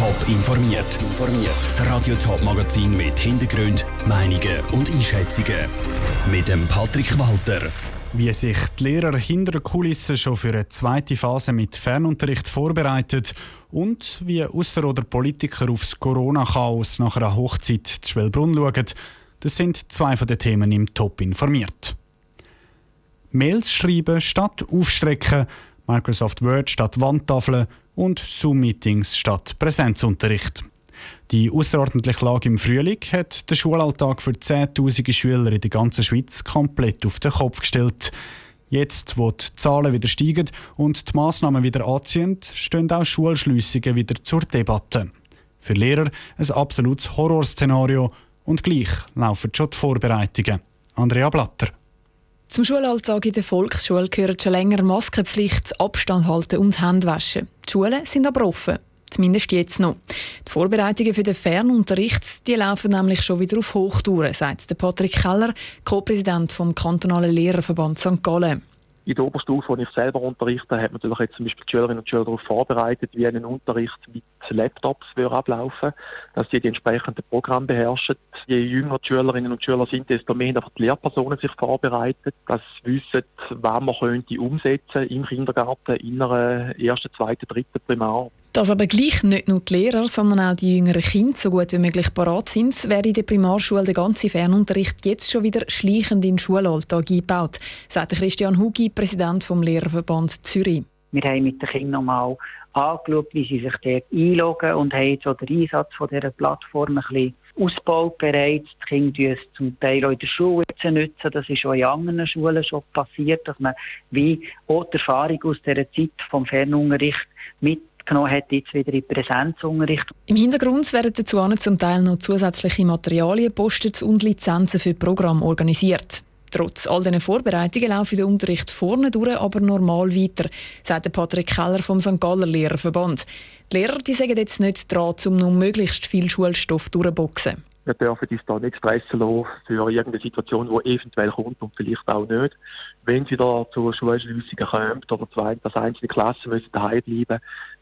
Top informiert. Das Radio Top Magazin mit Hintergrund, Meinungen und Einschätzungen mit dem Patrick Walter. Wie sich die Lehrer hinter der Kulisse schon für eine zweite Phase mit Fernunterricht vorbereiten und wie Ausser- oder Politiker aufs Corona-Chaos nach einer Hochzeit zu Schwellbrunn schauen, das sind zwei von den Themen im Top informiert. Mails schreiben statt aufstrecken, Microsoft Word statt Wandtafeln und Zoom-Meetings statt Präsenzunterricht. Die außerordentliche Lage im Frühling hat den Schulalltag für Zehntausende Schüler in der ganzen Schweiz komplett auf den Kopf gestellt. Jetzt, wo die Zahlen wieder steigen und die Massnahmen wieder anziehen, stehen auch Schulschliessungen wieder zur Debatte. Für Lehrer ein absolutes Horrorszenario und gleich laufen schon die Vorbereitungen. Andrea Blatter. Zum Schulalltag in der Volksschule gehört schon länger Maskenpflicht, Abstand halten und Hände waschen. Die Schulen sind aber offen. Zumindest jetzt noch. Die Vorbereitungen für den Fernunterricht die laufen nämlich schon wieder auf Hochtouren, sagt Patrick Keller, Co-Präsident vom kantonalen Lehrerverband St. Gallen in der Oberstufe, wo ich selber unterrichte, hat man natürlich jetzt zum Beispiel die Schülerinnen und Schüler darauf vorbereitet, wie ein Unterricht mit Laptops würde ablaufen dass sie die entsprechenden Programme beherrschen. Je jünger die Schülerinnen und Schüler sind, desto mehr haben die Lehrpersonen sich vorbereitet, dass sie wissen, was man könnte umsetzen im Kindergarten, in einer ersten, zweiten, dritten Primar. Dass aber gleich nicht nur die Lehrer, sondern auch die jüngeren Kinder so gut wie möglich parat sind, wäre in der Primarschule der ganze Fernunterricht jetzt schon wieder schleichend in den Schulalltag eingebaut, sagt Christian Hugi, Präsident vom Lehrerverband Zürich. Wir haben mit den Kindern nochmal angeschaut, wie sie sich dort einloggen und haben so den Einsatz von dieser Plattform ein bisschen ausgebaut bereits. Die Kinder es zum Teil auch in der Schule nutzen. Das ist auch in anderen Schulen schon passiert, dass man wie auch die Erfahrung aus dieser Zeit vom Fernunterricht mit genommen hat, jetzt wieder in Präsenzunterricht. Im Hintergrund werden dazu zum Teil noch zusätzliche Materialien gepostet und Lizenzen für Programm organisiert. Trotz all diesen Vorbereitungen laufen der Unterricht vorne durch, aber normal weiter, sagt Patrick Keller vom St. Galler Lehrerverband. Die Lehrer die sagen jetzt nicht dran, um noch möglichst viel Schulstoff durchzuboxen. Wir dürfen uns da nicht stressen lassen für irgendeine Situation, die eventuell kommt und vielleicht auch nicht. Wenn sie da zur Schulschliessung kommt oder zwei, dass einzelne Klassen müssen daheim bleiben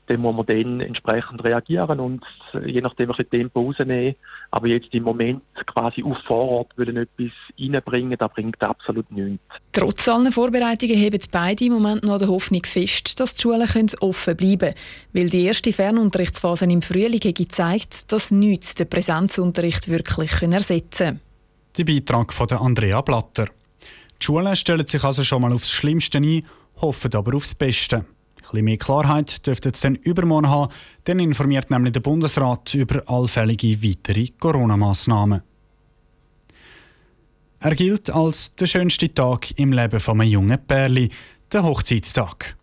dann muss man dann entsprechend reagieren und je nachdem ein bisschen Tempo rausnehmen. Aber jetzt im Moment quasi auf Vorort wollen etwas reinbringen, das bringt absolut nichts. Trotz allen Vorbereitungen heben beide im Moment noch der Hoffnung fest, dass die Schulen offen bleiben können. Weil die erste Fernunterrichtsphase im Frühling gezeigt dass nichts den Präsenzunterricht wirklich ersetzen kann. Der Beitrag von Andrea Blatter. Die Schulen stellen sich also schon mal aufs Schlimmste ein, hoffen aber aufs Beste. Ein bisschen mehr Klarheit dürfte es dann übermorgen haben. Dann informiert nämlich der Bundesrat über allfällige weitere Corona-Massnahmen. Er gilt als der schönste Tag im Leben von einem jungen Pärli, der Hochzeitstag.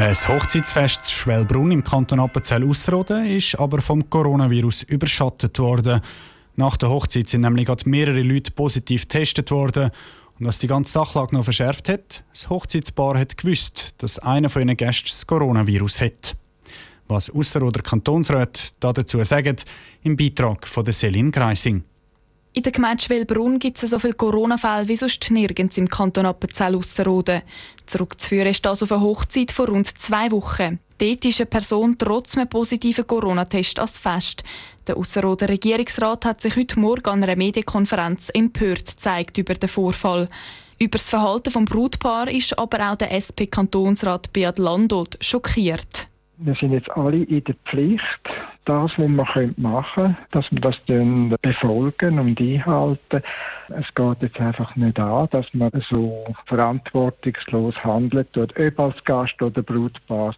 Ein Hochzeitsfest Schwellbrunn im Kanton Appenzell-Ausserrhoden ist aber vom Coronavirus überschattet worden. Nach der Hochzeit sind nämlich gerade mehrere Leute positiv getestet worden und was die ganze Sachlage noch verschärft hat, das Hochzeitspaar hat gewusst, dass einer von ihren Gästen das Coronavirus hat. Was Ausser- oder Kantonsrat dazu sagen, im Beitrag von Selin Greising. In der Gemeinde Schwelbrunn gibt es so viele Corona-Fälle wie sonst nirgends im Kanton Appenzell-Ausserrhoden. Zurückzuführen ist das auf eine Hochzeit von rund zwei Wochen. Dort ist eine Person trotz einem positiven Corona-Test als fest. Der Ausserrhoder Regierungsrat hat sich heute Morgen an einer Medienkonferenz empört gezeigt über den Vorfall. Über das Verhalten des Brutpaar ist aber auch der SP-Kantonsrat Beat Landolt schockiert. Wir sind jetzt alle in der Pflicht, das, was man machen können, dass wir das dann befolgen und einhalten. Es geht jetzt einfach nicht an, dass man so verantwortungslos handelt, ob als Gast oder Brutpaar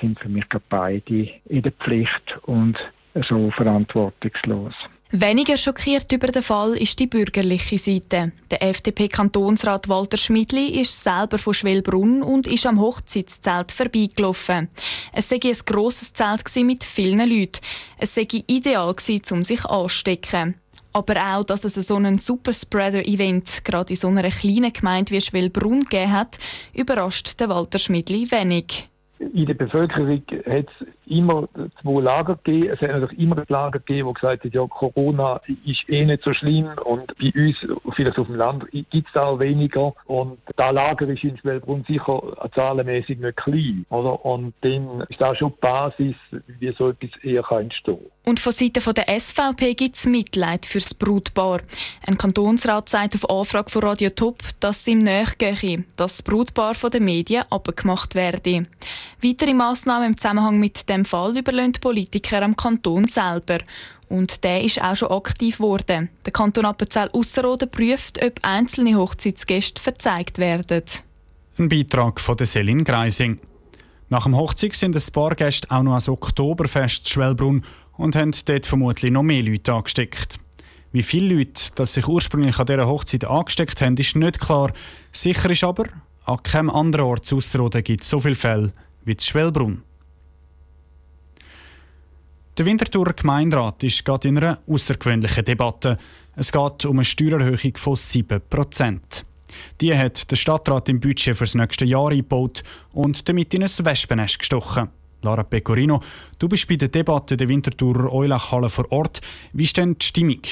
sind für mich beide in der Pflicht und so verantwortungslos. Weniger schockiert über den Fall ist die bürgerliche Seite. Der FDP-Kantonsrat Walter Schmidli ist selber von Schwellbrunn und ist am Hochzeitszelt vorbeigelaufen. Es sei ein grosses Zelt mit vielen Leuten. Es sei ideal um sich anzustecken. Aber auch, dass es so ein Superspreader-Event gerade in so einer kleinen Gemeinde wie Schwellbrunn gegeben hat, überrascht den Walter Schmidli wenig in der Bevölkerung hat es immer zwei Lager gegeben. Es hat natürlich immer ein Lager gegeben, wo gesagt hat, ja, Corona ist eh nicht so schlimm und bei uns, vielleicht auf dem Land, gibt es auch weniger. Und das Lager ist in Schwellbrunn sicher zahlenmäßig nicht klein. Oder? Und dann ist das schon die Basis, wie so etwas eher entstehen kann. Und von Seiten der SVP gibt es Mitleid fürs Brutpaar. Ein Kantonsrat sagt auf Anfrage von Radio Top, dass es ihm nachgehe, dass das Brutpaar von den Medien abgemacht werde. Weitere Massnahmen im Zusammenhang mit dem Fall überlassen Politiker am Kanton selber. Und der ist auch schon aktiv geworden. Der Kanton Appenzell-Ausserrhoden prüft, ob einzelne Hochzeitsgäste verzeigt werden. Ein Beitrag von der Selin Greising. Nach dem Hochzeit sind ein paar Gäste auch noch ans Oktoberfest Schwellbrunn und haben dort vermutlich noch mehr Leute angesteckt. Wie viele Leute das sich ursprünglich an dieser Hochzeit angesteckt haben, ist nicht klar. Sicher ist aber, an keinem anderen Ort zu Ausserrhoden gibt es so viele Fälle wie zu Schwellbrunn. Der Winterthurer Gemeinderat ist gerade in einer außergewöhnlichen Debatte. Es geht um eine Steuererhöhung von 7%. Die hat der Stadtrat im Budget für das nächste Jahr eingebaut und damit in ein Wespennest gestochen. Lara Pecorino, du bist bei der Debatte der Winterthurer Eulachhalle vor Ort. Wie ist denn die Stimmung?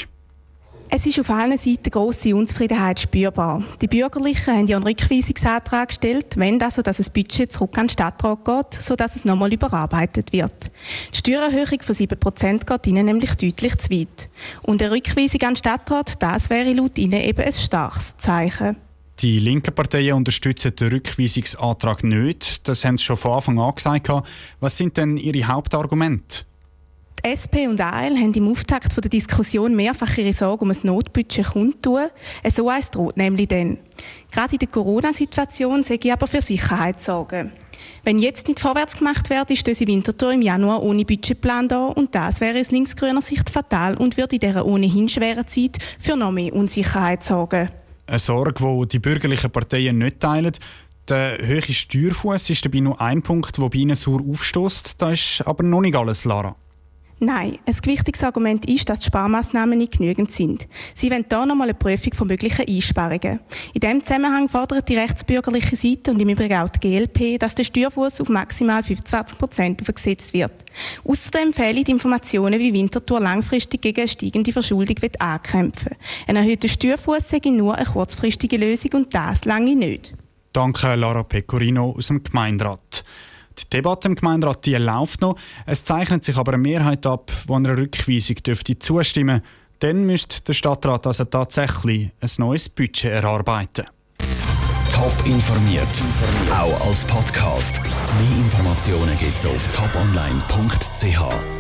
Es ist auf allen Seiten grosse Unzufriedenheit spürbar. Die Bürgerlichen haben ja einen Rückweisungsantrag gestellt, wenn also dass das Budget zurück an den Stadtrat geht, sodass es nochmal überarbeitet wird. Die Steuererhöhung von 7% geht ihnen nämlich deutlich zu weit. Und eine Rückweisung an den Stadtrat, das wäre laut ihnen eben ein starkes Zeichen. Die linken Parteien unterstützen den Rückweisungsantrag nicht. Das haben sie schon von Anfang an gesagt. Was sind denn Ihre Hauptargumente? Die SP und AL haben im Auftakt der Diskussion mehrfach ihre Sorge um ein Notbudget kundtun. So eins droht nämlich dann. Gerade in der Corona-Situation sehe ich aber für Sicherheit sorgen. Wenn jetzt nicht vorwärts gemacht wird, ist diese Winterthur im Januar ohne Budgetplan da und das wäre aus linksgrüner Sicht fatal und würde in dieser ohnehin schweren Zeit für noch mehr Unsicherheit sorgen. Eine Sorge, die die bürgerlichen Parteien nicht teilen. Der hohe Steuerfuß ist dabei nur ein Punkt, der bei ihnen sauer aufstößt. Das ist aber noch nicht alles, Lara. Nein, ein gewichtiges Argument ist, dass die Sparmaßnahmen nicht genügend sind. Sie wollen hier nochmal eine Prüfung von möglichen Einsparungen. In diesem Zusammenhang fordert die rechtsbürgerliche Seite und im Übrigen auch die GLP, dass der Steuerfuß auf maximal 25 Prozent aufgesetzt wird. Außerdem fehlen die Informationen, wie Winterthur langfristig gegen eine steigende Verschuldung ankämpfen will. Ein erhöhter Steuerfuß sei nur eine kurzfristige Lösung und das lange nicht. Danke, Lara Pecorino aus dem Gemeinderat. Die Debatte im Gemeinderat die läuft noch. Es zeichnet sich aber eine Mehrheit ab, die einer Rückweisung dürfte zustimmen Dann müsste der Stadtrat also tatsächlich ein neues Budget erarbeiten. Top informiert, auch als Podcast. Mehr Informationen gibt es auf toponline.ch.